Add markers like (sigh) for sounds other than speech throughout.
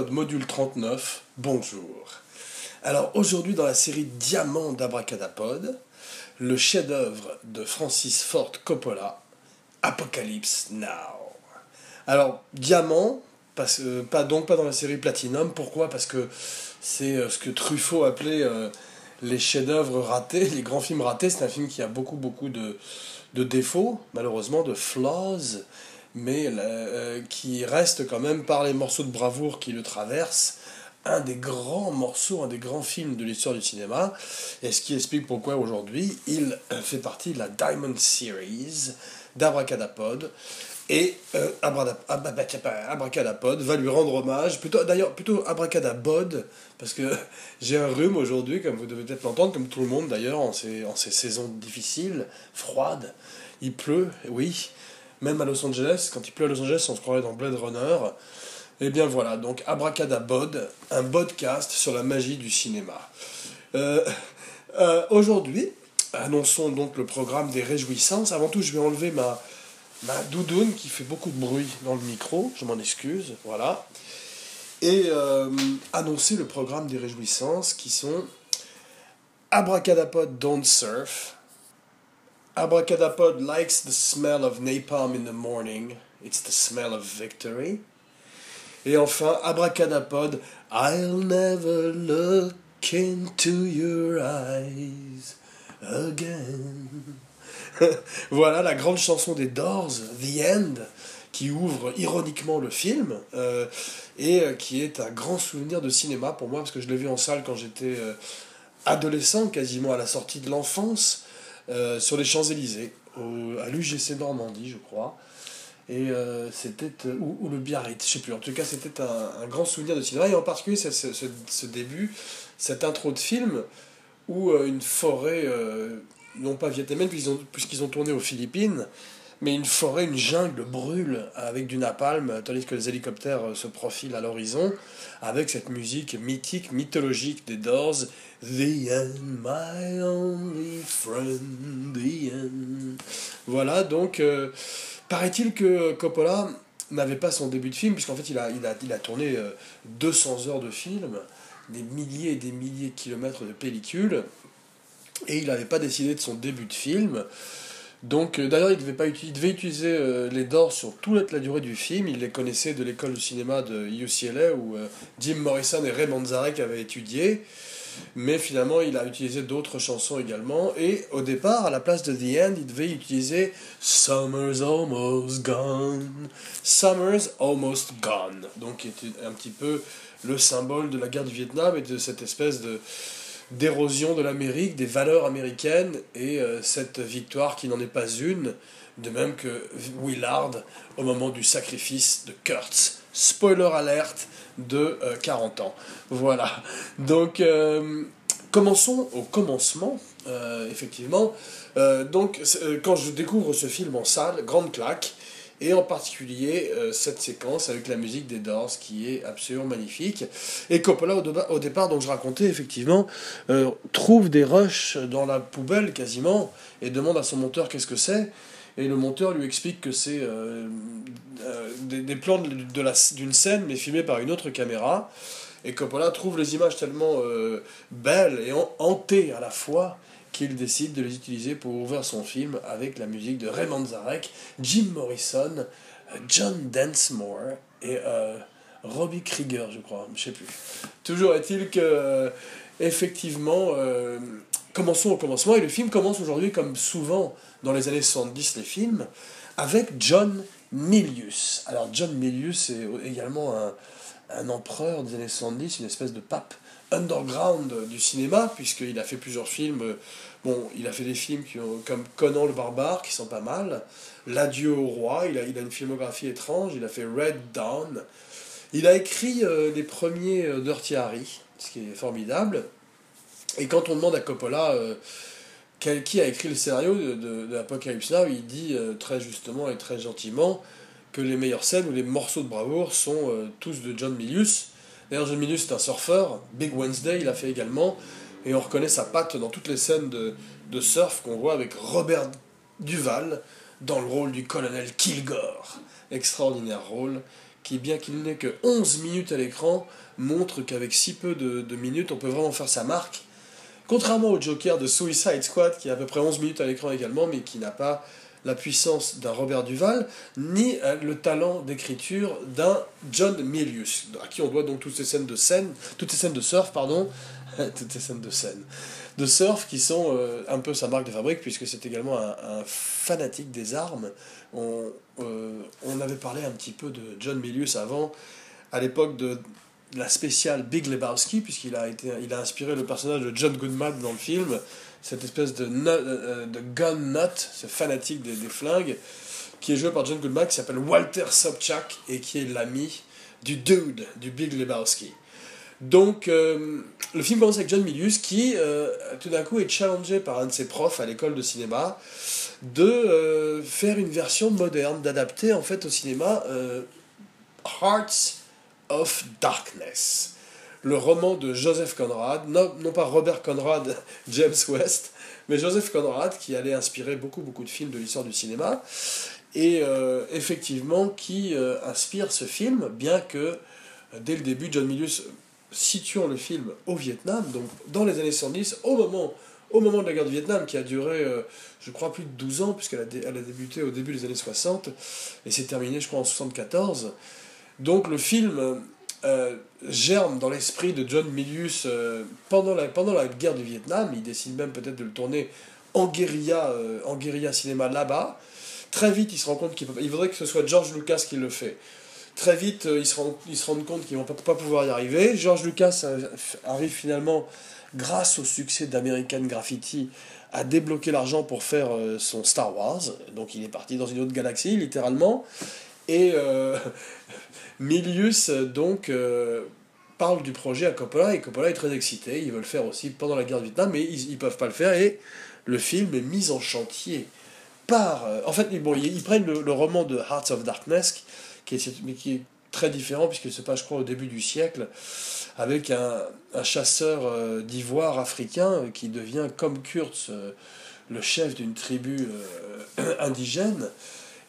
Module 39, bonjour. Alors aujourd'hui dans la série Diamant d'Abracadapod, le chef-d'œuvre de Francis Ford Coppola, Apocalypse Now. Alors Diamant, euh, pas, donc pas dans la série Platinum, pourquoi? Parce que c'est euh, ce que Truffaut appelait euh, les chefs-d'œuvre ratés, les grands films ratés. C'est un film qui a beaucoup beaucoup de défauts, malheureusement, de flaws mais euh, qui reste quand même par les morceaux de bravoure qui le traversent un des grands morceaux, un des grands films de l'histoire du cinéma, et ce qui explique pourquoi aujourd'hui il fait partie de la Diamond Series d'Abracadapod, et euh, Abracadapod va lui rendre hommage, plutôt d'ailleurs plutôt Abracadabod, parce que (laughs) j'ai un rhume aujourd'hui, comme vous devez peut-être l'entendre, comme tout le monde d'ailleurs, en ces, en ces saisons difficiles, froides, il pleut, oui, même à Los Angeles, quand il pleut à Los Angeles, on se croirait dans Blade Runner. Et eh bien voilà, donc Abracadabod, un podcast sur la magie du cinéma. Euh, euh, aujourd'hui, annonçons donc le programme des réjouissances. Avant tout, je vais enlever ma, ma doudoune qui fait beaucoup de bruit dans le micro, je m'en excuse, voilà. Et euh, annoncer le programme des réjouissances qui sont Abracadapod Don't Surf, Abracadapod likes the smell of napalm in the morning. It's the smell of victory. Et enfin, Abracadapod, I'll never look into your eyes again. (laughs) voilà la grande chanson des Doors, The End, qui ouvre ironiquement le film euh, et euh, qui est un grand souvenir de cinéma pour moi parce que je l'ai vu en salle quand j'étais euh, adolescent, quasiment à la sortie de l'enfance. Euh, sur les Champs-Élysées, à l'UGC Normandie, je crois. Et euh, c'était. Euh, ou, le Biarritz, je sais plus. En tout cas, c'était un, grand souvenir de cinéma. Et en particulier, ce, ce, début, cette intro de film, où une forêt, non pas vietnamienne, puisqu'ils ont, ont tourné aux Philippines, mais une forêt, une jungle brûle avec du napalm, tandis que les hélicoptères se profilent à l'horizon, avec cette musique mythique, mythologique des Doors, The End, my only friend, the end. Voilà, donc, euh, paraît-il que Coppola n'avait pas son début de film, puisqu'en fait, il a, il a, il a tourné 200 euh, heures de film, des milliers et des milliers de kilomètres de pellicule, et il n'avait pas décidé de son début de film. Donc, euh, d'ailleurs, il, devait pas il devait utiliser les Doors sur toute la durée du film. Il les connaissait de l'école de cinéma de UCLA, où Jim Morrison et Ray Manzarek avaient étudié. Mais finalement, il a utilisé d'autres chansons également. Et au départ, à la place de The End, il devait utiliser Summer's Almost Gone. Summer's Almost Gone. Donc, qui était un petit peu le symbole de la guerre du Vietnam et de cette espèce de d'érosion de l'Amérique, des valeurs américaines et euh, cette victoire qui n'en est pas une, de même que Willard au moment du sacrifice de Kurtz. Spoiler alerte, de 40 euh, ans. Voilà. Donc, euh, commençons au commencement, effectivement. donc, quand je découvre ce film en salle, grande claque, et en particulier cette séquence avec la musique des Doors qui est absolument magnifique. Et Coppola, au, départ, dont je racontais, effectivement, trouve des rushs dans la poubelle quasiment et demande à son monteur qu'est-ce que c'est et le monteur lui explique que c'est euh, euh, des, plans d'une de, scène mais filmés par une autre caméra et Coppola trouve les images tellement euh, belles et hantées à la fois qu'il décide de les utiliser pour ouvrir son film avec la musique de Raymond Zarek, Jim Morrison, John Densmore et Robbie Krieger, je crois, je sais plus. Toujours est-il que effectivement commençons au commencement, et le film commence aujourd'hui, comme souvent dans les années 70, les films, avec John Milius. Alors John Milius est également un, un empereur des années 70, une espèce de pape underground du cinéma, puisqu'il a fait plusieurs films. Bon, il a fait des films comme Conan le barbare, qui sont pas mal. L'adieu au roi, il a, une filmographie étrange. Il a fait Red Dawn. Il a écrit euh, les premiers euh, Dirty Harry, ce qui est formidable. Et quand on demande à Coppola euh, qui a écrit le scénario de, de, Apocalypse Now, il dit très justement et très gentiment que les meilleures scènes ou les morceaux de bravoure sont tous de John Milius. D'ailleurs, John Milius est un surfeur, Big Wednesday il a fait également, et on reconnaît sa patte dans toutes les scènes de, de surf qu'on voit avec Robert Duval dans le rôle du colonel Kilgore. Extraordinaire rôle qui, bien qu'il n'ait que 11 minutes à l'écran, montre qu'avec si peu de, de, minutes, on peut vraiment faire sa marque. Contrairement au Joker de Suicide Squad, qui a à peu près 11 minutes à l'écran également, mais qui n'a pas la puissance d'un Robert Duval, ni euh, le talent d'écriture d'un John Milius, à qui on doit donc toutes ces scènes de scène, toutes ces scènes de surf, pardon, (laughs) toutes ces scènes de scène, de surf qui sont euh, un peu sa marque de fabrique, puisque c'est également un, fanatique des armes. On, euh, on avait parlé un petit peu de John Milius avant, à l'époque de la spéciale Big Lebowski, puisqu'il a, été, il a inspiré le personnage de John Goodman dans le film, cette espèce de, euh, de gun nut, ce fanatique des, flingues, qui est joué par John Goodman, qui s'appelle Walter Sobchak, et qui est l'ami du dude, du Big Lebowski. Donc, euh, le film commence avec John Milius, qui, euh, tout d'un coup, est challengé par un de ses profs à l'école de cinéma de faire une version moderne, d'adapter, en fait, au cinéma Hearts of Darkness le roman de Joseph Conrad, non, non pas Robert Conrad, (laughs) James West, mais Joseph Conrad, qui allait inspirer beaucoup, beaucoup de films de l'histoire du cinéma, et euh, effectivement qui euh, inspire ce film, bien que euh, dès le début, John Milius situant le film au Vietnam, donc dans les années 110, au moment, au moment de la guerre du Vietnam, qui a duré, je crois, plus de 12 ans, puisqu'elle a, débuté au début des années 60, et s'est terminée, je crois, en 74. Donc le film euh, germe dans l'esprit de John Milius euh, pendant, la, pendant la guerre du Vietnam. Il décide même peut-être de le tourner en guérilla, euh, en guérilla cinéma là-bas. Très vite, il se rend compte qu'il il voudrait que ce soit George Lucas qui le fait. Très vite, il se, rend, il se rend compte qu'ils vont pas, pas pouvoir y arriver. George Lucas arrive finalement, grâce au succès d'American Graffiti, à débloquer l'argent pour faire son Star Wars. Donc il est parti dans une autre galaxie, littéralement. Et (laughs) Milius, donc, euh, parle du projet à Coppola, et Coppola est très excité. Ils veulent le faire aussi pendant la guerre du Vietnam, mais ils ne peuvent pas le faire, et le film est mis en chantier par... Euh, en fait, bon, ils, prennent le, roman de Hearts of Darkness, qui est, très différent, puisqu'il se passe, je crois, au début du siècle, avec un, chasseur euh, d'ivoire africain qui devient, comme Kurtz, le chef d'une tribu (clears throat) indigène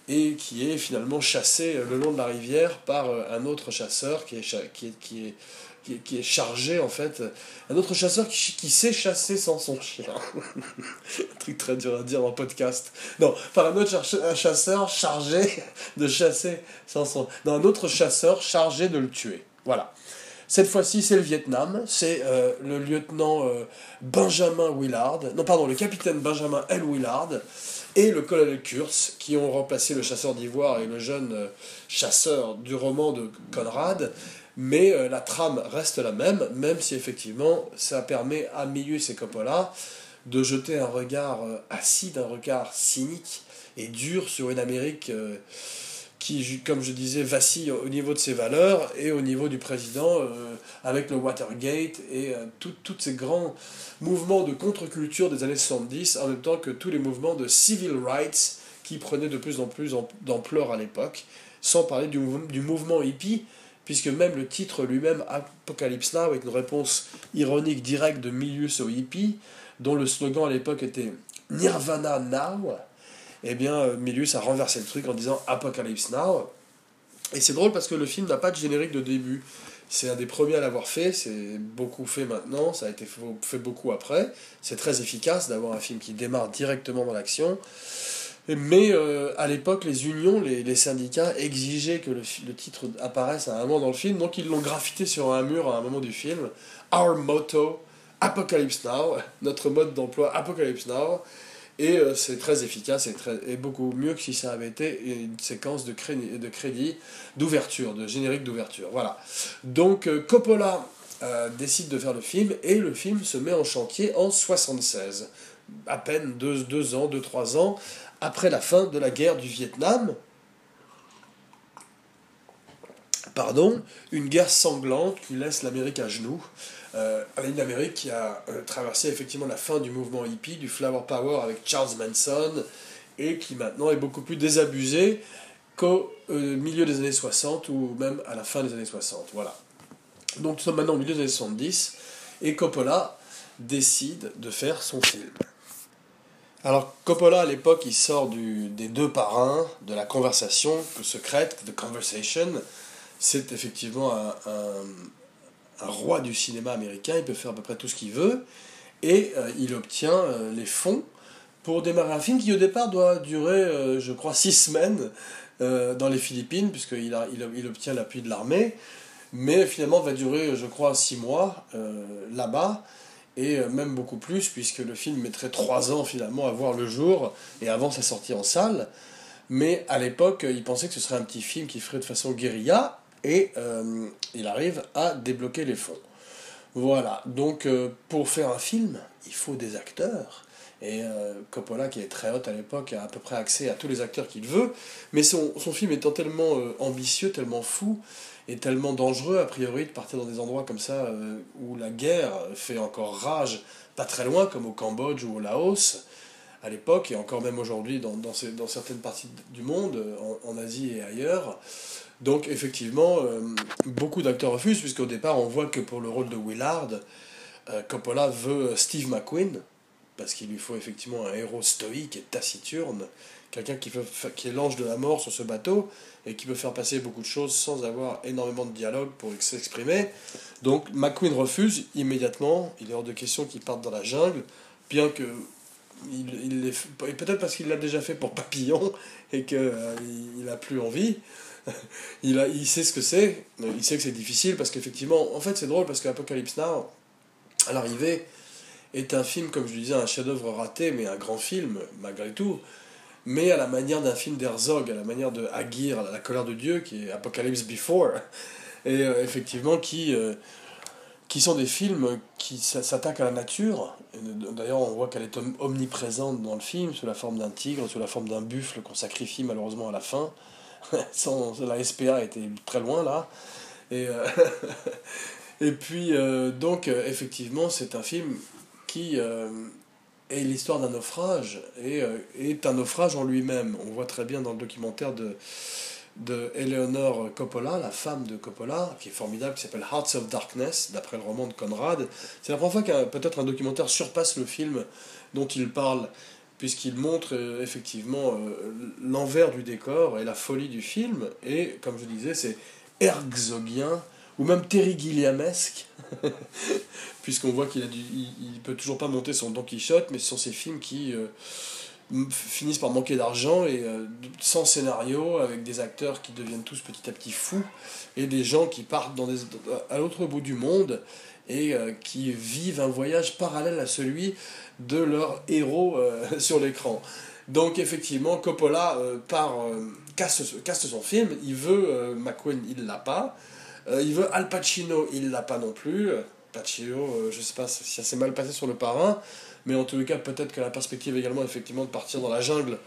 et qui est finalement chassé le long de la rivière par euh, un autre chasseur qui est, qui est, qui est, qui est, chargé en fait, un autre chasseur qui, qui sait chasser sans son chien. un (laughs) truc très dur à dire le podcast. Non, par un autre chasseur chargé de chasser sans son... Non, un autre chasseur chargé de le tuer. Voilà. Cette fois-ci, c'est le Vietnam, c'est euh, le lieutenant euh, Benjamin Willard, non pardon, le capitaine Benjamin L. Willard, et le colonel Kurtz, qui ont remplacé le chasseur d'ivoire et le jeune euh, chasseur du roman de Conrad, mais euh, la trame reste la même, même si effectivement ça permet à Milius et Coppola de jeter un regard euh, acide, un regard cynique et dur sur une Amérique qui, comme je disais, vacille au niveau de ses valeurs et au niveau du président, euh, avec le Watergate et euh, tous ces grands mouvements de contre-culture des années 70, en même temps que tous les mouvements de civil rights qui prenaient de plus en plus d'ampleur à l'époque, sans parler du, mouvement hippie, puisque même le titre lui-même, Apocalypse Now, est une réponse ironique directe de Milius au hippie, dont le slogan à l'époque était Nirvana Now, eh bien, euh, Milius a renversé le truc en disant Apocalypse Now. Et c'est drôle parce que le film n'a pas de générique de début. C'est un des premiers à l'avoir fait, c'est beaucoup fait maintenant, ça a été fait beaucoup après. C'est très efficace d'avoir un film qui démarre directement dans l'action. Mais euh, à l'époque, les unions, les, syndicats exigeaient que le, le, titre apparaisse à un moment dans le film, donc ils l'ont graffité sur un mur à un moment du film. Our motto, Apocalypse Now, (laughs) notre mode d'emploi Apocalypse Now. Et euh, c'est très efficace et, beaucoup mieux que si ça avait été une séquence de crédit, de crédit d'ouverture, de générique d'ouverture. Voilà. Donc euh, Coppola euh, décide de faire le film et le film se met en chantier en 76. À peine deux, deux ans, deux, trois ans après la fin de la guerre du Vietnam. Pardon, une guerre sanglante qui laisse l'Amérique à genoux euh, une Amérique qui a euh, traversé effectivement la fin du mouvement hippie, du Flower Power avec Charles Manson, et qui maintenant est beaucoup plus désabusé qu'au euh, milieu des années 60 ou même à la fin des années 60. Voilà. Donc nous sommes maintenant au milieu des années 70, et Coppola décide de faire son film. Alors Coppola à l'époque il sort des deux parrains de la conversation secrète, The Conversation, c'est effectivement un, un, roi du cinéma américain, il peut faire à peu près tout ce qu'il veut, et il obtient les fonds pour démarrer un film qui au départ doit durer, je crois, six semaines dans les Philippines, puisqu'il obtient l'appui de l'armée, mais finalement va durer, je crois, six mois là-bas et euh, même beaucoup plus, puisque le film mettrait trois ans finalement à voir le jour, et avant sa sortie en salle. Mais à l'époque, il pensait que ce serait un petit film qui ferait de façon guérilla, et euh, il arrive à débloquer les fonds. Voilà, donc euh, pour faire un film, il faut des acteurs. Et Coppola, qui est très haute à l'époque, a à peu près accès à tous les acteurs qu'il veut. Mais son, son film étant tellement ambitieux, tellement fou, est tellement dangereux, a priori, de partir dans des endroits comme ça euh, où la guerre fait encore rage, pas très loin, comme au Cambodge ou au Laos, à l'époque, et encore même aujourd'hui dans, dans, certaines parties du monde, en, Asie et ailleurs. Donc, effectivement, euh, beaucoup d'acteurs refusent, puisqu'au départ, on voit que pour le rôle de Willard, euh, Coppola veut Steve McQueen, parce qu'il lui faut effectivement un héros stoïque et taciturne, quelqu'un qui, qui est l'ange de la mort sur ce bateau et qui peut faire passer beaucoup de choses sans avoir énormément de dialogue pour s'exprimer. Donc McQueen refuse immédiatement, il est hors de question qu'il parte dans la jungle, bien que il, il peut-être parce qu'il l'a déjà fait pour Papillon et qu'il euh, n'a plus envie. (laughs) il, a, il sait ce que c'est, il sait que c'est difficile parce qu'effectivement, en fait c'est drôle parce qu'Apocalypse Now, à l'arrivée, est un film, comme je disais, un chef-d'œuvre raté, mais un grand film malgré tout mais à la manière d'un film d'Herzog, à la manière de Aguirre, La colère de Dieu, qui est Apocalypse Before, (laughs) et euh, effectivement qui, euh, qui sont des films qui s'attaquent à la nature. D'ailleurs, on voit qu'elle est omniprésente dans le film, sous la forme d'un tigre, sous la forme d'un buffle qu'on sacrifie malheureusement à la fin. (laughs) Sans, la SPA était très loin là. Et, euh, (laughs) et puis, donc, effectivement, c'est un film qui et l'histoire d'un naufrage et, euh, est un naufrage en lui-même. On voit très bien dans le documentaire de, de Eleanor Coppola, la femme de Coppola, qui est formidable, qui s'appelle Hearts of Darkness, d'après le roman de Conrad. C'est la première fois qu'un peut-être un documentaire surpasse le film dont il parle, puisqu'il montre euh, effectivement euh, l'envers du décor et la folie du film. Et comme je disais, c'est herzogien ou même Terry Gilliamesque, (laughs) puisqu'on voit qu'il a il, peut toujours pas monter son Don Quichotte, mais ce sont ces films qui euh, finissent par manquer d'argent et sans scénario, avec des acteurs qui deviennent tous petit à petit fous, et des gens qui partent à l'autre bout du monde et qui vivent un voyage parallèle à celui de leur héros (laughs) sur l'écran. Donc effectivement, Coppola part, casse, casse son film, il veut McQueen, il l'a pas. Euh, il veut Al Pacino, il l'a pas non plus. Pacino, euh, je sais pas si ça s'est mal passé sur le parrain, mais en tous cas, peut-être que la perspective également, effectivement, de partir dans la jungle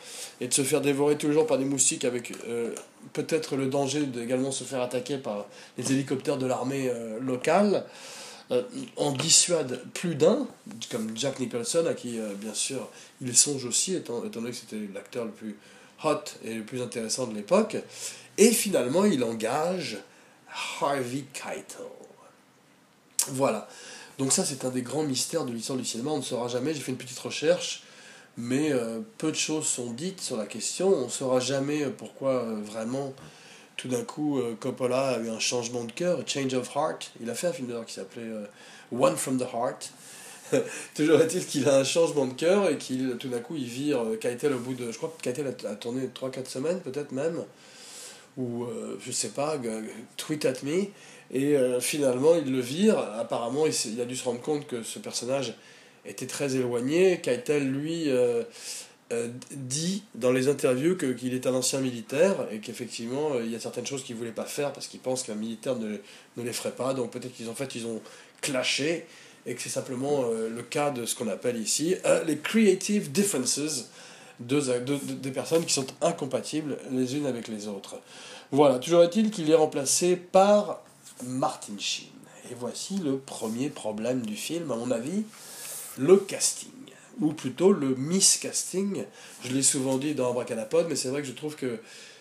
et de se faire dévorer tous les jours par des moustiques, avec euh, peut-être le danger d'également se faire attaquer par les hélicoptères de l'armée locale, en dissuade plus d'un, comme Jack Nicholson, à qui, bien sûr, il songe aussi, étant, donné que c'était l'acteur le plus hot et le plus intéressant de l'époque. Et finalement, il engage Harvey Keitel. Voilà. Donc ça, c'est un des grands mystères de l'histoire du cinéma. On ne saura jamais. J'ai fait une petite recherche, mais euh, peu de choses sont dites sur la question. On ne saura jamais euh, pourquoi euh, vraiment, tout d'un coup, Coppola a eu un changement de cœur, change of heart. Il a fait un film d'ailleurs qui s'appelait One from the Heart. (laughs) Toujours est-il qu'il a un changement de cœur et qu'il tout d'un coup il vire Keitel au bout de. Je crois que Keitel a, tourné 3-4 semaines, peut-être même ou euh, je sais pas, tweet at me. Et euh, finalement, il le vire. Apparemment, il, a dû se rendre compte que ce personnage était très éloigné. Keitel, lui, euh, dit dans les interviews qu'il est un ancien militaire et qu'effectivement, il y a certaines choses qu'il voulait pas faire parce qu'il pense qu'un militaire ne, ne, les ferait pas. Donc peut-être qu'ils en fait, ils ont clashé et que c'est simplement le cas de ce qu'on appelle ici les creative differences des personnes qui sont incompatibles les unes avec les autres. Voilà, toujours est-il qu'il est remplacé par Martin Sheen. Et voici le premier problème du film, à mon avis, le casting. Ou plutôt le miscasting. Je l'ai souvent dit dans Abracadapod, mais c'est vrai que je trouve que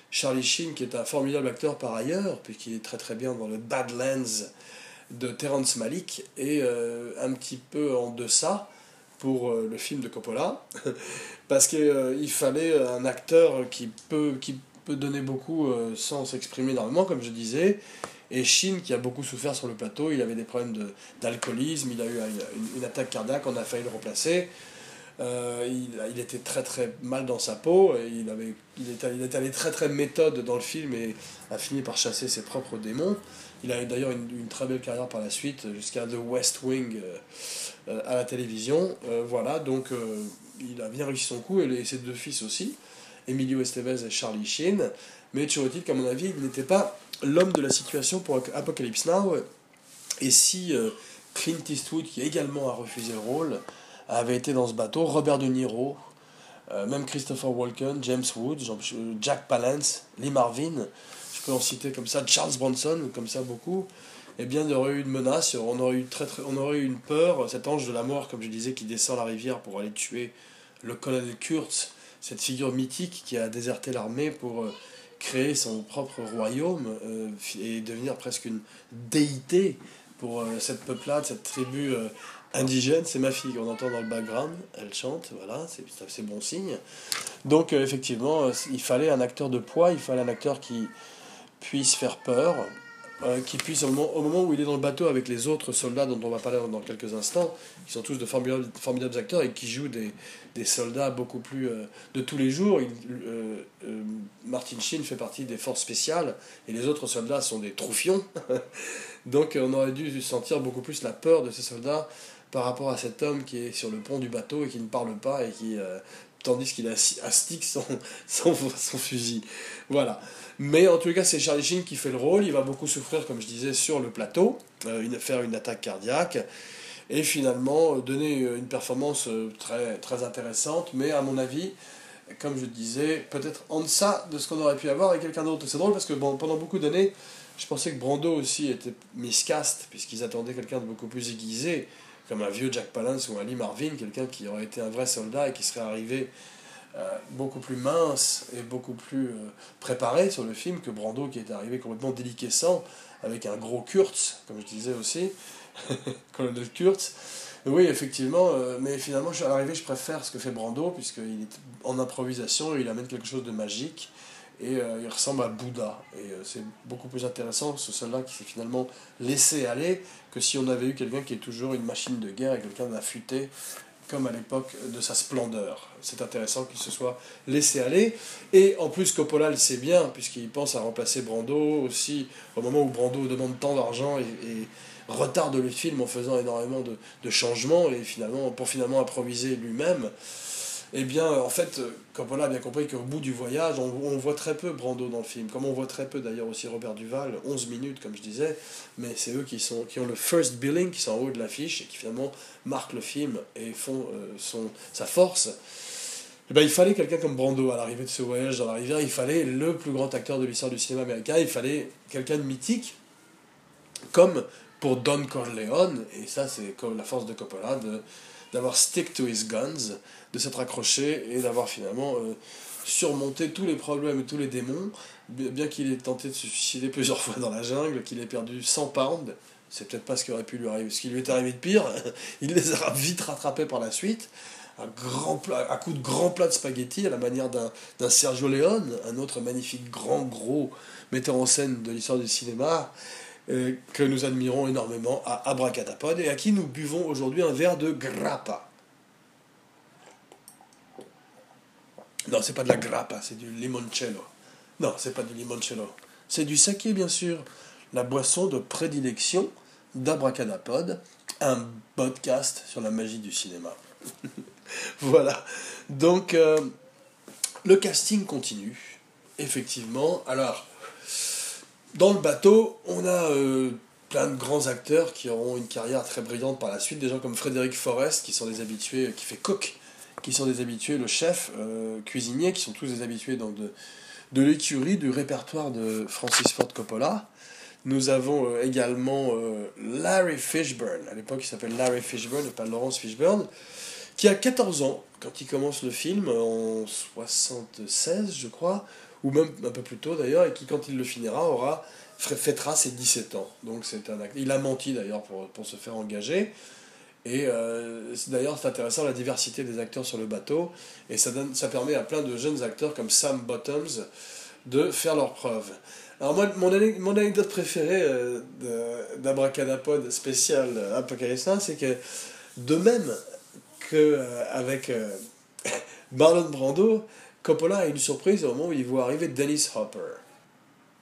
Charlie Sheen, qui est un formidable acteur par ailleurs, puisqu'il est très très bien dans le Badlands de Terrence Malick, est euh, un petit peu en deçà pour euh, le film de Coppola, (laughs) parce qu'il euh, fallait un acteur qui peut, qui peut donner beaucoup euh, sans s'exprimer énormément, comme je disais. Et Shin, qui a beaucoup souffert sur le plateau, il avait des problèmes d'alcoolisme, il a eu une, attaque cardiaque, on a failli le remplacer. Euh, il, était très très mal dans sa peau, et il, avait, il, était, il était allé très très méthode dans le film et a fini par chasser ses propres démons. Il a eu d'ailleurs une, très belle carrière par la suite, jusqu'à The West Wing euh, à la télévision. voilà, donc il a bien réussi son coup, et, ses deux fils aussi, Emilio Estevez et Charlie Sheen. Mais est-il qu'à mon avis, il n'était pas l'homme de la situation pour Apocalypse Now. Et si euh, Clint Eastwood, qui également a refusé le rôle, avait été dans ce bateau, Robert De Niro, euh, même Christopher Walken, James Woods, Jack Palance, Lee Marvin, je peux en citer comme ça, Charles Bronson, comme ça beaucoup, eh bien, il y aurait eu une menace, on aurait eu, très, très, on aurait eu une peur, cet ange de la mort, comme je disais, qui descend la rivière pour aller tuer le colonel Kurtz, cette figure mythique qui a déserté l'armée pour euh, créer son propre royaume euh, et devenir presque une déité pour cette peuplade, cette tribu indigène. C'est ma fille qu'on entend dans le background, elle chante, voilà, c'est bon signe. Donc effectivement, il fallait un acteur de poids, il fallait un acteur qui puisse faire peur, euh, qui puisse, au moment, où il est dans le bateau avec les autres soldats dont on va parler dans quelques instants, qui sont tous de formidables, acteurs et qui jouent des, soldats beaucoup plus euh, de tous les jours. Euh, Martin Sheen fait partie des forces spéciales et les autres soldats sont des troufions. (laughs) Donc on aurait dû sentir beaucoup plus la peur de ces soldats par rapport à cet homme qui est sur le pont du bateau et qui ne parle pas et qui tandis qu'il astique son, (laughs) son, son fusil. Voilà. Mais en tout cas, c'est Charlie Sheen qui fait le rôle. Il va beaucoup souffrir, comme je disais, sur le plateau, euh, une, faire une attaque cardiaque. Et finalement, euh, donner euh, une performance très, très intéressante. Mais à mon avis, comme je disais, peut-être en deçà de ce qu'on aurait pu avoir avec quelqu'un d'autre. C'est drôle parce que bon, pendant beaucoup d'années, je pensais que Brando aussi était miscast, puisqu'ils attendaient quelqu'un de beaucoup plus aiguisé, comme un vieux Jack Palance ou un Lee Marvin, quelqu'un qui aurait été un vrai soldat et qui serait arrivé euh, beaucoup plus mince et beaucoup plus euh, préparé sur le film que Brando qui est arrivé complètement déliquescent avec un gros Kurtz, comme je disais aussi, (laughs) colonel Kurtz. Oui, effectivement, euh, mais finalement, à l'arrivée, je préfère ce que fait Brando, puisqu'il est en improvisation, il amène quelque chose de magique, et il ressemble à Bouddha. Et c'est beaucoup plus intéressant, ce soldat qui s'est finalement laissé aller, que si on avait eu quelqu'un qui est toujours une machine de guerre, et quelqu'un d'affûté, comme à l'époque de sa splendeur. C'est intéressant qu'il se soit laissé aller. Et en plus, Coppola le sait bien, puisqu'il pense à remplacer Brando aussi, au moment où Brando demande tant d'argent et, retarde le film en faisant énormément de, de changements, et finalement, pour finalement improviser lui-même eh bien, en fait, Coppola a bien compris qu'au bout du voyage, on, voit très peu Brando dans le film, comme on voit très peu d'ailleurs aussi Robert Duval, 11 minutes comme je disais, mais c'est eux qui, sont, qui ont le first billing, qui sont en haut de l'affiche et qui finalement marquent le film et font euh, son, sa force. Eh ben, il fallait quelqu'un comme Brando à l'arrivée de ce voyage dans la rivière, il fallait le plus grand acteur de l'histoire du cinéma américain, il fallait quelqu'un de mythique, comme pour Don Corleone, et ça c'est comme la force de Coppola, de d'avoir stick to his guns, de s'être accroché et d'avoir finalement euh, surmonté tous les problèmes et tous les démons, bien qu'il ait tenté de se suicider plusieurs (laughs) fois dans la jungle, qu'il ait perdu 100 pounds, c'est peut-être pas ce qui aurait pu lui arriver, ce qui lui est arrivé de pire, (laughs) il les a vite rattrapés par la suite, à, coup de grand plat de spaghetti, à la manière d'un Sergio Leone, un autre magnifique grand gros metteur en scène de l'histoire du cinéma, que nous admirons énormément à Abracadapod et à qui nous buvons aujourd'hui un verre de grappa. Non, c'est pas de la grappa, c'est du limoncello. Non, c'est pas du limoncello. C'est du saké, bien sûr. La boisson de prédilection d'Abracadapod, un podcast sur la magie du cinéma. (laughs) voilà. Donc, euh, le casting continue, effectivement. Alors, dans le bateau, on a euh, plein de grands acteurs qui auront une carrière très brillante par la suite. Des gens comme Frédéric Forrest, qui sont des habitués, qui fait coq, qui sont des habitués, le chef euh, cuisinier, qui sont tous des habitués donc de, l'écurie, du répertoire de Francis Ford Coppola. Nous avons euh, également Larry Fishburne, à l'époque il s'appelle Larry Fishburne et pas Laurence Fishburne, qui a 14 ans quand il commence le film, en 76 je crois, ou même un peu plus tôt d'ailleurs, et qui, quand il le finira, aura fêtera ses 17 ans. Donc c'est un Il a menti d'ailleurs pour, pour, se faire engager. Et euh, d'ailleurs, c'est intéressant la diversité des acteurs sur le bateau. Et ça, donne, ça permet à plein de jeunes acteurs comme Sam Bottoms de faire leurs preuves. Alors moi, mon, mon anecdote préférée euh, d'Abracadapod spécial euh, Apocalypse c'est que de même qu'avec euh, (laughs) Marlon Brando, Coppola a une surprise au moment où il voit arriver Dennis Hopper.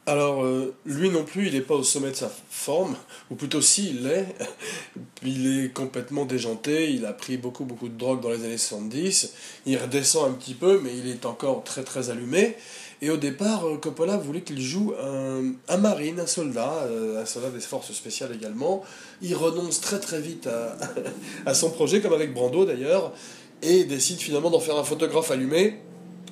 Alors, euh, lui non plus, il n'est pas au sommet de sa forme, ou plutôt si, il l'est. (laughs) il est complètement déjanté, il a pris beaucoup, beaucoup de drogue dans les années 70. Il redescend un petit peu, mais il est encore très, très allumé. Et au départ, euh, Coppola voulait qu'il joue un, un, marine, un soldat, euh, un soldat des forces spéciales également. Il renonce très, très vite à, (laughs) à son projet, comme avec Brando d'ailleurs, et décide finalement d'en faire un photographe allumé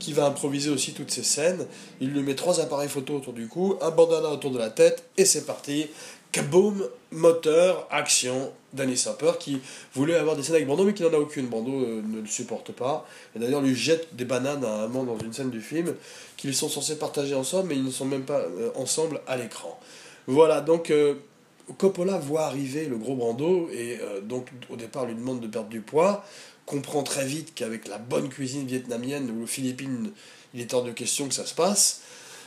qui va improviser aussi toutes ces scènes. Il lui met trois appareils photo autour du cou, un bandana autour de la tête, et c'est parti. Kaboom, moteur, action, Danny Sapper qui voulait avoir des scènes avec Brando mais qui n'en a aucune. Brando euh, ne le supporte pas. Et d'ailleurs lui jette des bananes à un moment dans une scène du film qu'ils sont censés partager ensemble mais ils ne sont même pas euh, ensemble à l'écran. Voilà, donc euh, Coppola voit arriver le gros Brando et donc au départ lui demande de perdre du poids comprend très vite qu'avec la bonne cuisine vietnamienne ou aux Philippines, il est hors de question que ça se passe.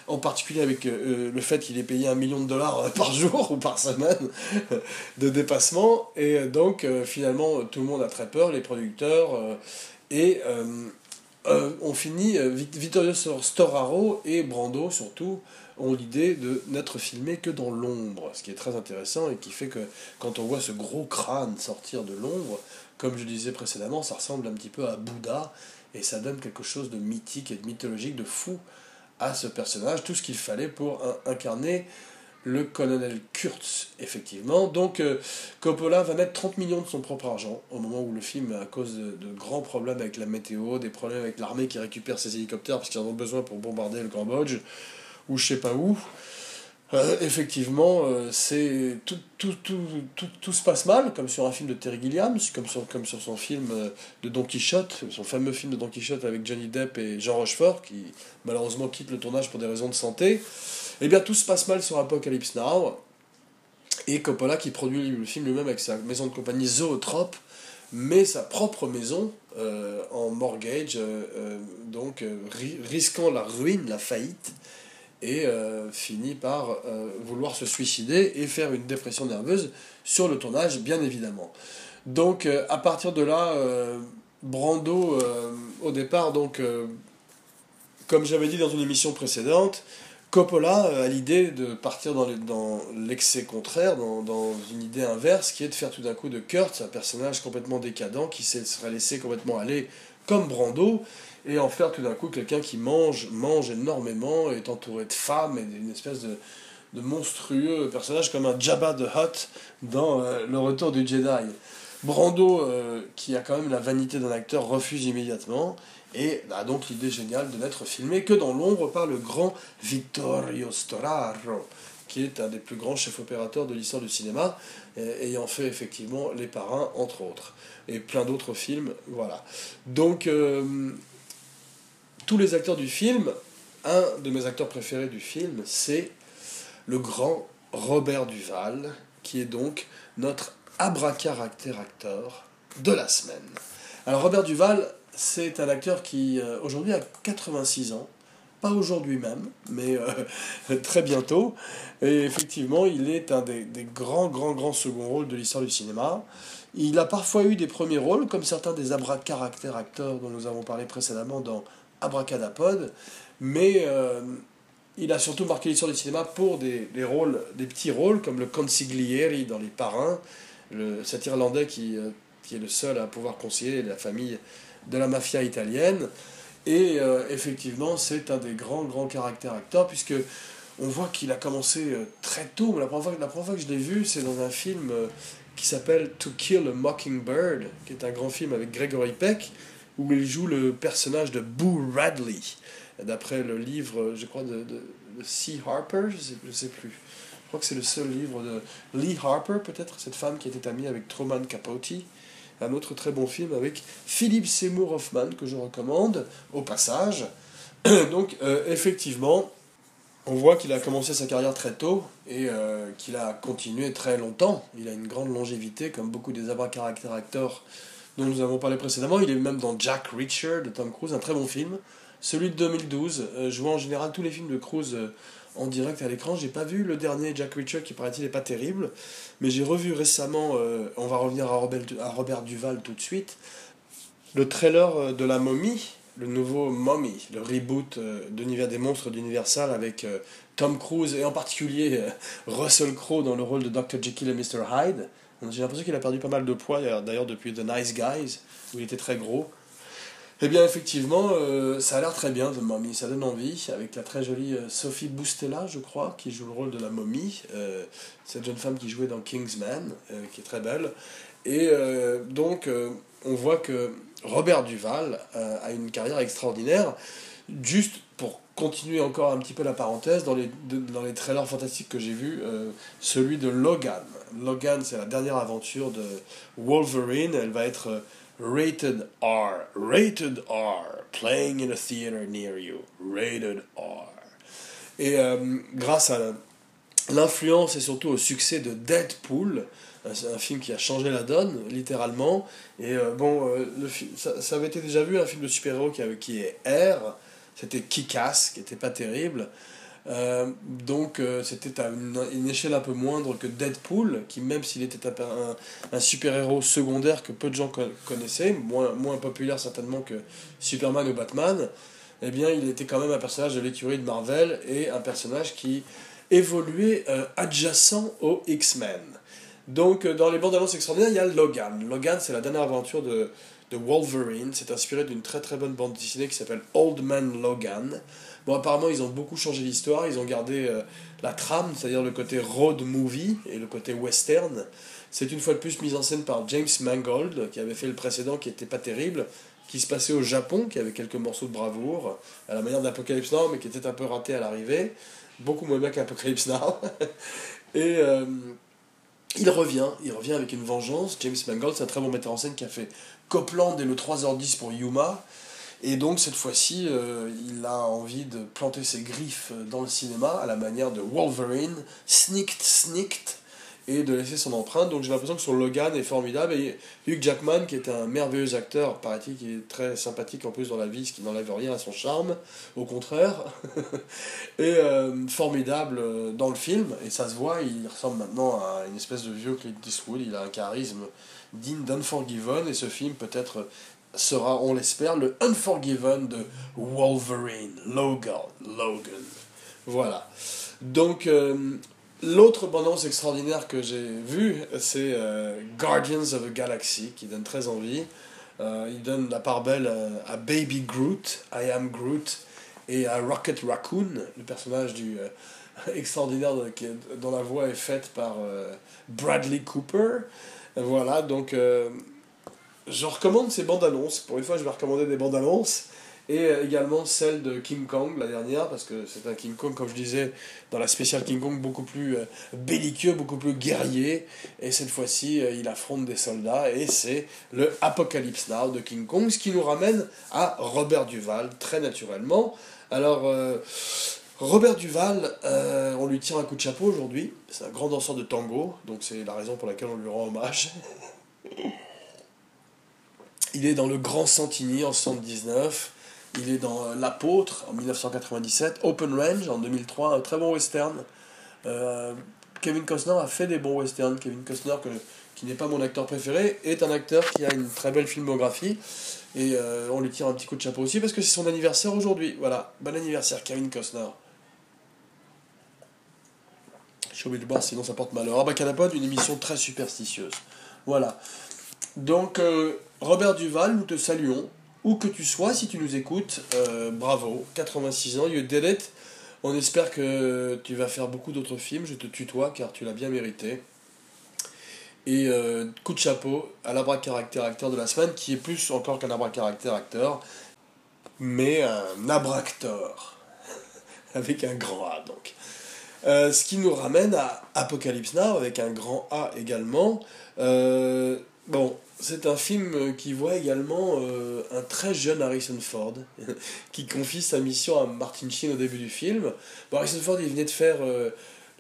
En particulier avec euh, le fait qu'il est payé un million de dollars par (laughs) jour ou par semaine de dépassement. Et euh, donc, euh, finalement, tout le monde a très peur, les producteurs. et on finit, Vittorio Storaro et Brando surtout, ont l'idée de n'être filmés que dans l'ombre, ce qui est très intéressant et qui fait que quand on voit ce gros crâne sortir de l'ombre, comme je disais précédemment, ça ressemble un petit peu à Bouddha, et ça donne quelque chose de mythique et de mythologique, de fou à ce personnage, tout ce qu'il fallait pour incarner le colonel Kurtz, effectivement. Donc euh, Coppola va mettre 30 millions de son propre argent au moment où le film, à cause de, de grands problèmes avec la météo, des problèmes avec l'armée qui récupère ses hélicoptères parce qu'ils en ont besoin pour bombarder le Cambodge, ou je sais pas où, euh, effectivement, euh, c'est tout, tout, tout, tout, tout, se passe mal, comme sur un film de Terry Gilliam, comme sur, comme sur son film euh, de Don Quichotte, son fameux film de Don Quichotte avec Johnny Depp et Jean Rochefort, qui malheureusement quitte le tournage pour des raisons de santé. Eh bien, tout se passe mal sur Apocalypse Now. Et Coppola, qui produit le film lui-même avec sa maison de compagnie Zootrope, met sa propre maison en mortgage, donc risquant la ruine, la faillite et euh, finit par euh, vouloir se suicider et faire une dépression nerveuse sur le tournage, bien évidemment. Donc euh, à partir de là, Brando, au départ, donc, comme j'avais dit dans une émission précédente, Coppola a l'idée de partir dans l'excès contraire, dans, dans, une idée inverse, qui est de faire tout d'un coup de Kurt un personnage complètement décadent, qui se serait laissé complètement aller comme Brando, et en faire tout d'un coup quelqu'un qui mange, mange énormément, est entouré de femmes et d'une espèce de, monstrueux personnage comme un Jabba de Hutt dans euh, Le Retour du Jedi. Brando, euh, qui a quand même la vanité d'un acteur, refuse immédiatement et a donc l'idée géniale de n'être filmé que dans l'ombre par le grand Vittorio Storaro, qui est un des plus grands chefs opérateurs de l'histoire du cinéma, ayant fait effectivement Les Parrains, entre autres, et plein d'autres films. Voilà. Donc, euh, tous les acteurs du film, un de mes acteurs préférés du film, c'est le grand Robert Duval, qui est donc notre abracaractère acteur de la semaine. Alors Robert Duval, c'est un acteur qui euh, aujourd'hui a 86 ans, pas aujourd'hui même, mais euh, (laughs) très bientôt. Et effectivement, il est un des, des, grands, grands, grands second rôles de l'histoire du cinéma. Il a parfois eu des premiers rôles, comme certains des abracaractères acteurs dont nous avons parlé précédemment dans abracadapod, mais euh, il a surtout marqué l'histoire du cinéma pour des, rôles, des petits rôles comme le consiglieri dans Les Parrains, cet Irlandais qui, euh, qui est le seul à pouvoir conseiller la famille de la mafia italienne. Et euh, effectivement, c'est un des grands, grands caractères acteurs, puisque on voit qu'il a commencé très tôt. La la première fois que je l'ai vu, c'est dans un film qui s'appelle To Kill a Mockingbird, qui est un grand film avec Gregory Peck, où il joue le personnage de Boo Radley, d'après le livre, je crois, de, de, C. Harper, je sais, sais plus. Je crois que c'est le seul livre de Lee Harper, peut-être, cette femme qui était amie avec Truman Capote. Un autre très bon film avec Philip Seymour Hoffman, que je recommande, au passage. (clears throat) Donc, euh, effectivement, on voit qu'il a commencé sa carrière très tôt et euh, qu'il a continué très longtemps. Il a une grande longévité, comme beaucoup des abracadabra acteurs dont nous avons parlé précédemment. Il est même dans Jack Reacher de Tom Cruise, un très bon film celui de 2012. je vois en général tous les films de Cruise en direct à l'écran. J'ai pas vu le dernier Jack Reacher qui paraît-il n'est pas terrible, mais j'ai revu récemment, on va revenir à Robert, à Robert Duval tout de suite, le trailer de La Momie, le nouveau Mommy, le reboot d'Univers des monstres d'Universal avec Tom Cruise et en particulier Russell Crowe dans le rôle de Dr. Jekyll et Mr. Hyde. J'ai l'impression qu'il a perdu pas mal de poids, d'ailleurs depuis The Nice Guys, où il était très gros. Eh bien, effectivement, euh, ça a l'air très bien, The Mummy, ça donne envie, avec la très jolie euh, Sophie Boustella, je crois, qui joue le rôle de la momie, euh, cette jeune femme qui jouait dans Kingsman, qui est très belle. Et donc, on voit que Robert Duval a une carrière extraordinaire, juste pour continuer encore un petit peu la parenthèse, dans les, dans les trailers fantastiques que j'ai vus, celui de Logan. Logan, c'est la dernière aventure de Wolverine, elle va être rated R, rated R, playing in a theater near you, rated R. Et euh, grâce à l'influence et surtout au succès de Deadpool, euh, un film qui a changé la donne, littéralement. Et euh, bon, ça, avait été déjà vu, un film de super-héros qui, qui est R, c'était Kick-Ass, qui était pas terrible. Euh, donc euh, c'était à une, échelle un peu moindre que Deadpool, qui même s'il était un, un super-héros secondaire que peu de gens connaissaient, moins, moins populaire certainement que Superman ou Batman, eh bien il était quand même un personnage de l'écurie de Marvel et un personnage qui évoluait euh, adjacent aux X-Men. Donc dans les bandes annonces extraordinaires, il y a Logan. Logan, c'est la dernière aventure de, de Wolverine. C'est inspiré d'une très très bonne bande dessinée qui s'appelle Old Man Logan. Bon, apparemment, ils ont beaucoup changé l'histoire. Ils ont gardé euh, la trame, c'est-à-dire le côté road movie et le côté western. C'est une fois de plus mise en scène par James Mangold, qui avait fait le précédent qui n'était pas terrible, qui se passait au Japon, qui avait quelques morceaux de bravoure, à la manière d'Apocalypse Now, mais qui était un peu raté à l'arrivée. Beaucoup moins bien qu'Apocalypse Now. (laughs) et. Euh, il revient, il revient avec une vengeance. James Mangold, c'est un très bon metteur en scène qui a fait Copland et le 3h10 pour Yuma. Et donc cette fois-ci, euh, il a envie de planter ses griffes dans le cinéma à la manière de Wolverine, sneaked, sneaked, et de laisser son empreinte. Donc j'ai l'impression que son Logan est formidable. Et Hugh Jackman, qui est un merveilleux acteur, paraît-il, qui est très sympathique en plus dans la vie, ce qui n'enlève rien à son charme, au contraire, (laughs) et euh, formidable dans le film. Et ça se voit, il ressemble maintenant à une espèce de vieux Clint Eastwood. Il a un charisme digne d'Unforgiven. Et ce film peut-être sera, on l'espère, le Unforgiven de Wolverine, Logan. Logan. Voilà. Donc, euh, l'autre bande extraordinaire que j'ai vue, c'est euh, Guardians of the Galaxy, qui donne très envie. Euh, il donne la part belle à Baby Groot, I Am Groot, et à Rocket Raccoon, le personnage du (laughs) extraordinaire dont la voix est faite par Bradley Cooper. Voilà, donc je recommande ces bandes annonces. Pour une fois, je vais recommander des bandes annonces. Et euh, également celle de King Kong, la dernière, parce que c'est un King Kong, comme je disais, dans la spéciale King Kong, beaucoup plus euh, belliqueux, beaucoup plus guerrier. Et cette fois-ci, euh, il affronte des soldats. Et c'est le Apocalypse Now de King Kong, ce qui nous ramène à Robert Duval, très naturellement. Alors, Robert Duval, on lui tire un coup de chapeau aujourd'hui. C'est un grand danseur de tango, donc c'est la raison pour laquelle on lui rend hommage. (laughs) Il est dans Le Grand Santini en 79. Il est dans euh, L'Apôtre en 1997. Open Range en 2003, un très bon western. Euh, Kevin Costner a fait des bons westerns. Kevin Costner, qui n'est pas mon acteur préféré, est un acteur qui a une très belle filmographie. Et euh, on lui tire un petit coup de chapeau aussi parce que c'est son anniversaire aujourd'hui. Voilà, bon anniversaire Kevin Costner. J'ai oublié de boire, sinon ça porte malheur. Abacadapod, une émission très superstitieuse. Voilà. Donc, Robert Duval, nous te saluons. Où que tu sois, si tu nous écoutes, euh, bravo, 86 ans, you did it. On espère que tu vas faire beaucoup d'autres films. Je te tutoie car tu l'as bien mérité. Et euh, coup de chapeau à l'abracaractère acteur de la semaine, qui est plus encore qu'un abracaractère acteur, mais un abractor. (laughs) avec un grand A donc. Euh, ce qui nous ramène à Apocalypse Now avec un grand A également. Bon, c'est un film qui voit également euh, un très jeune Harrison Ford (laughs) qui confie sa mission à Martin Sheen au début du film. Harrison Ford, il venait de faire euh,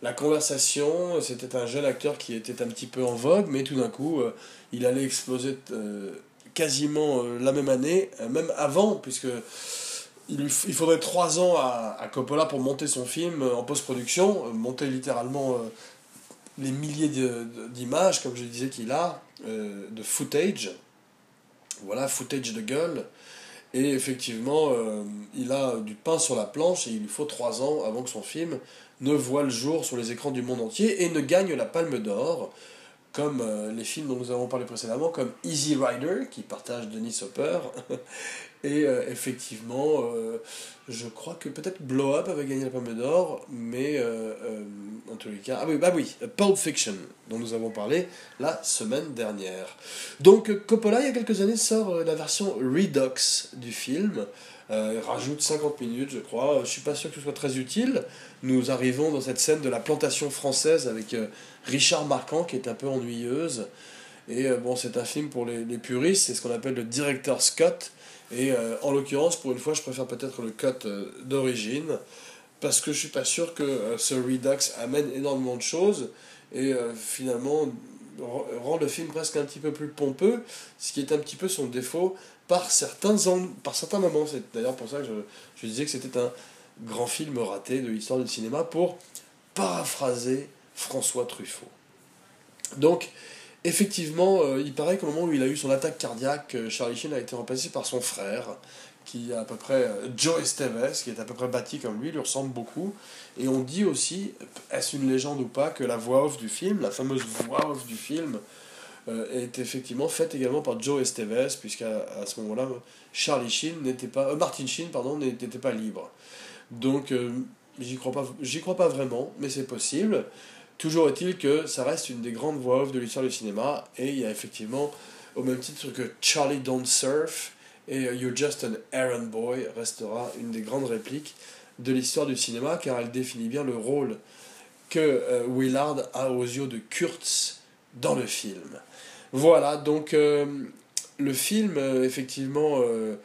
la conversation, c'était un jeune acteur qui était un petit peu en vogue, mais tout d'un coup, euh, il allait exploser quasiment la même année, même avant, puisque il, il faudrait trois ans à, à, Coppola pour monter son film en post-production, monter littéralement les milliers d'images, comme je disais qu'il a, de footage. Voilà, footage de gueule. Et effectivement, il a du pain sur la planche et il lui faut trois ans avant que son film ne voit le jour sur les écrans du monde entier et ne gagne la Palme d'Or, comme euh, les films dont nous avons parlé précédemment, comme Easy Rider, qui partage Denis Hopper, (laughs) et euh, effectivement, euh, je crois que peut-être Blow Up avait gagné la Palme d'Or, mais en tous les cas, ah oui, bah oui, Pulp Fiction, dont nous avons parlé la semaine dernière. Donc Coppola, il y a quelques années, sort la version Redux du film, il rajoute 50 minutes, je crois. Je suis pas sûr que ce soit très utile, nous arrivons dans cette scène de la plantation française avec euh, Richard Marquand qui est un peu ennuyeuse. Et euh, bon, c'est un film pour les, puristes, c'est ce qu'on appelle le director's cut. Et euh, en l'occurrence, pour une fois, je préfère peut-être le cut d'origine, parce que je suis pas sûr que ce Redux amène énormément de choses, et finalement rend le film presque un petit peu plus pompeux, ce qui est un petit peu son défaut par certains, par certains moments. C'est d'ailleurs pour ça que je, je disais que c'était un, grand film raté de l'histoire du cinéma, pour paraphraser François Truffaut. Donc, effectivement, euh, il paraît qu'au moment où il a eu son attaque cardiaque, euh, Charlie Sheen a été remplacé par son frère, qui est à peu près euh, Joe Esteves, qui est à peu près bâti comme lui, lui ressemble beaucoup. Et on dit aussi, est-ce une légende ou pas, que la voix off du film, la fameuse voix off du film, est effectivement faite également par Joe Esteves, puisqu'à à ce moment-là, Charlie Sheen n'était pas, Martin Sheen pardon, n'était pas libre. Donc, j'y crois pas, j'y crois pas vraiment, mais c'est possible. Toujours est-il que ça reste une des grandes voix off de l'histoire du cinéma, et il y a effectivement, au même titre que Charlie Don't Surf et You're Just an Errand Boy restera une des grandes répliques de l'histoire du cinéma, car elle définit bien le rôle que euh, Willard a aux yeux de Kurtz dans le film. Voilà, donc euh, le film, euh, effectivement, euh,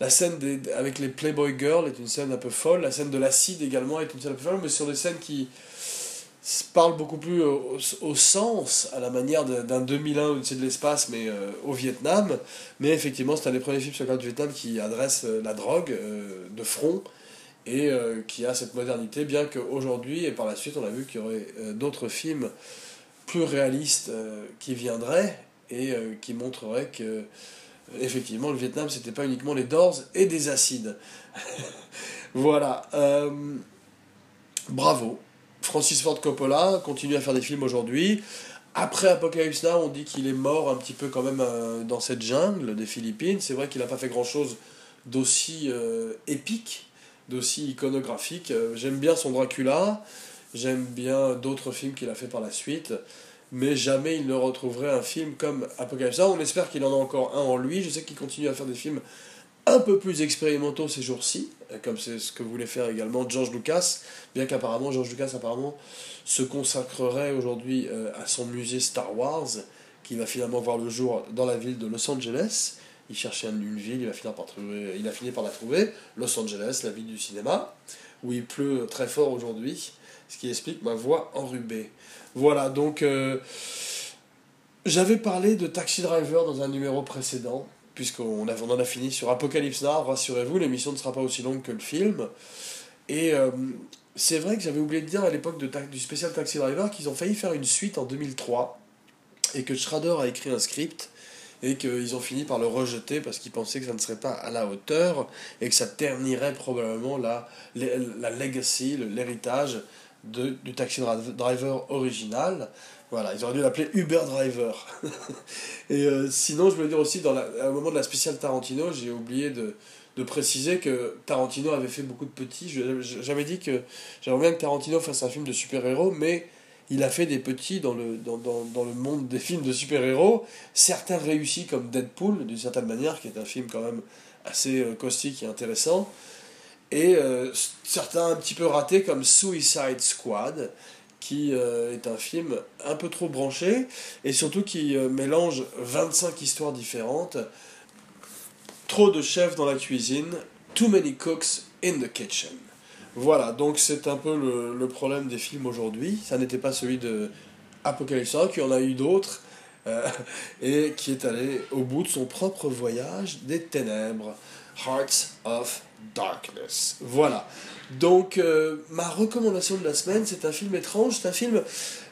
la scène des, avec les Playboy Girls est une scène un peu folle. La scène de l'acide également est une scène un peu folle, mais sur des scènes qui parlent beaucoup plus au, sens, à la manière d'un 2001 au-dessus de l'espace, mais euh, au Vietnam. Mais effectivement, c'est un des premiers films sur le du Vietnam qui adresse la drogue de front et qui a cette modernité, bien qu'aujourd'hui et par la suite, on a vu qu'il y aurait d'autres films plus réalistes qui viendraient et euh, qui montrerait que euh, effectivement le Vietnam c'était pas uniquement les Doors et des acides. (laughs) voilà. Euh, bravo. Francis Ford Coppola continue à faire des films aujourd'hui. Après Apocalypse Now, on dit qu'il est mort un petit peu quand même dans cette jungle des Philippines. C'est vrai qu'il n'a pas fait grand-chose d'aussi épique, d'aussi iconographique. J'aime bien son Dracula, j'aime bien d'autres films qu'il a fait par la suite mais jamais il ne retrouverait un film comme Apocalypse Now. On espère qu'il en a encore un en lui. Je sais qu'il continue à faire des films un peu plus expérimentaux ces jours-ci, comme c'est ce que voulait faire également George Lucas, bien qu'apparemment George Lucas apparemment se consacrerait aujourd'hui euh, à son musée Star Wars, qui va finalement voir le jour dans la ville de Los Angeles. Il cherchait une ville, il a fini par, trouver, il a fini par la trouver, Los Angeles, la ville du cinéma, où il pleut très fort aujourd'hui, ce qui explique ma voix enrubée. Voilà, donc euh, j'avais parlé de Taxi Driver dans un numéro précédent, puisqu'on on en a fini sur Apocalypse Now, rassurez-vous, l'émission ne sera pas aussi longue que le film. Et euh, c'est vrai que j'avais oublié de dire à l'époque du spécial Taxi Driver qu'ils ont failli faire une suite en 2003, et que Schrader a écrit un script, et qu'ils ont fini par le rejeter parce qu'ils pensaient que ça ne serait pas à la hauteur, et que ça ternirait probablement la, la legacy, l'héritage du Taxi Driver original. Voilà, ils auraient dû l'appeler Uber Driver. (laughs) et euh, sinon, je voulais dire aussi, à un moment de la spéciale Tarantino, j'ai oublié de, de, préciser que Tarantino avait fait beaucoup de petits. J'avais dit que j'aimerais bien que Tarantino fasse un film de super-héros, mais il a fait des petits dans le, dans, dans, dans le monde des films de super-héros. Certains réussis comme Deadpool, d'une certaine manière, qui est un film quand même assez euh, caustique et intéressant et euh, certains un petit peu ratés comme Suicide Squad, qui euh, est un film un peu trop branché et surtout qui euh, mélange 25 histoires différentes. Trop de chefs dans la cuisine, too many cooks in the kitchen. Voilà, donc c'est un peu le, problème des films aujourd'hui. Ça n'était pas celui de Apocalypse Now, qui en a eu d'autres, (laughs) et qui est allé au bout de son propre voyage des ténèbres. Hearts of Darkness. Voilà. Donc, euh, ma recommandation de la semaine, c'est un film étrange. C'est un film,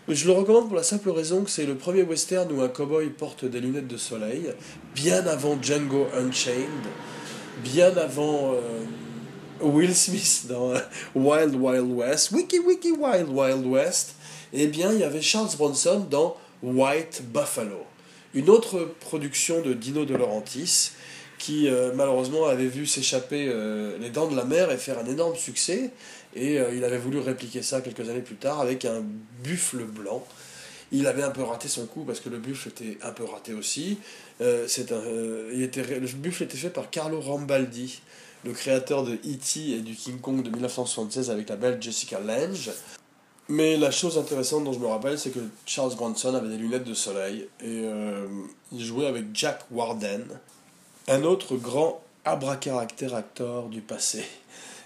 je le recommande pour la simple raison que c'est le premier western où un cowboy porte des lunettes de soleil, bien avant Django Unchained, bien avant euh, Will Smith dans Wild Wild West, Wiki Wiki Wild Wild West. Eh bien, il y avait Charles Bronson dans White Buffalo, une autre production de Dino De Laurentiis qui euh, malheureusement avait vu s'échapper euh, les dents de la mer et faire un énorme succès. Et euh, il avait voulu répliquer ça quelques années plus tard avec un buffle blanc. Il avait un peu raté son coup parce que le buffle était un peu raté aussi. c'est il était, le buffle était fait par Carlo Rambaldi, le créateur de E.T. et du King Kong de 1976 avec la belle Jessica Lange. Mais la chose intéressante dont je me rappelle, c'est que Charles Bronson avait des lunettes de soleil et il jouait avec Jack Warden, un autre grand abracaractère acteur du passé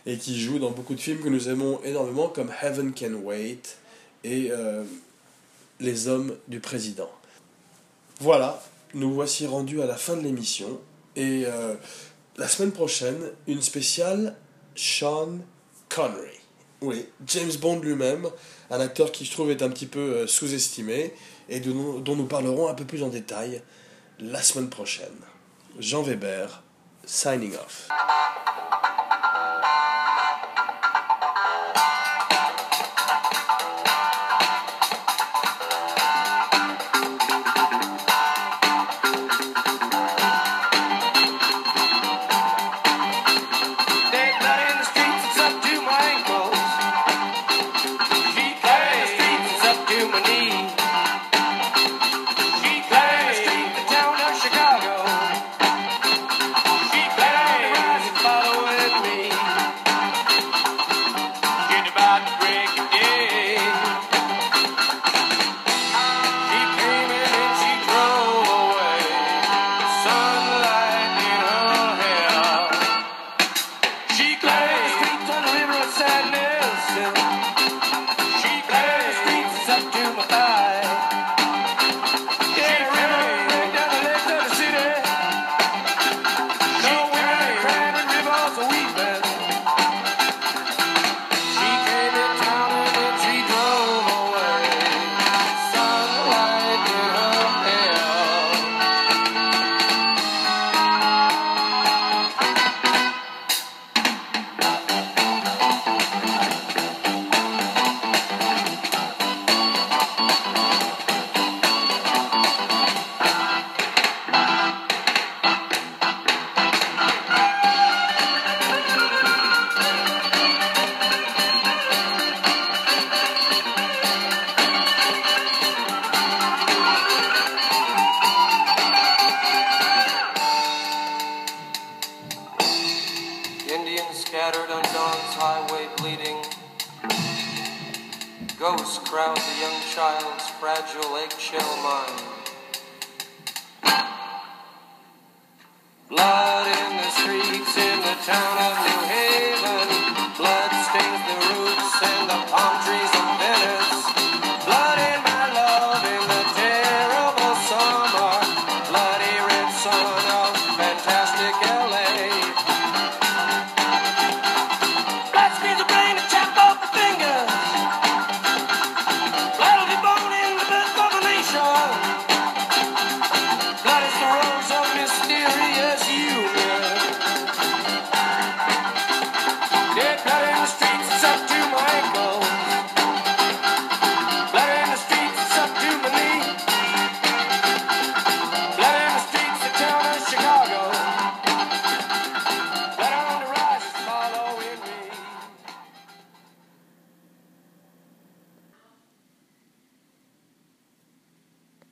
et qui joue dans beaucoup de films que nous aimons énormément comme Heaven Can Wait et euh, Les Hommes du Président. Voilà, nous voici rendus à la fin de l'émission et euh, la semaine prochaine, une spéciale Sean Connery. Oui, James Bond lui-même, un acteur qui je trouve est un petit peu euh, sous-estimé et dont nous parlerons un peu plus en détail la semaine prochaine. Jean Weber, signing off. Town of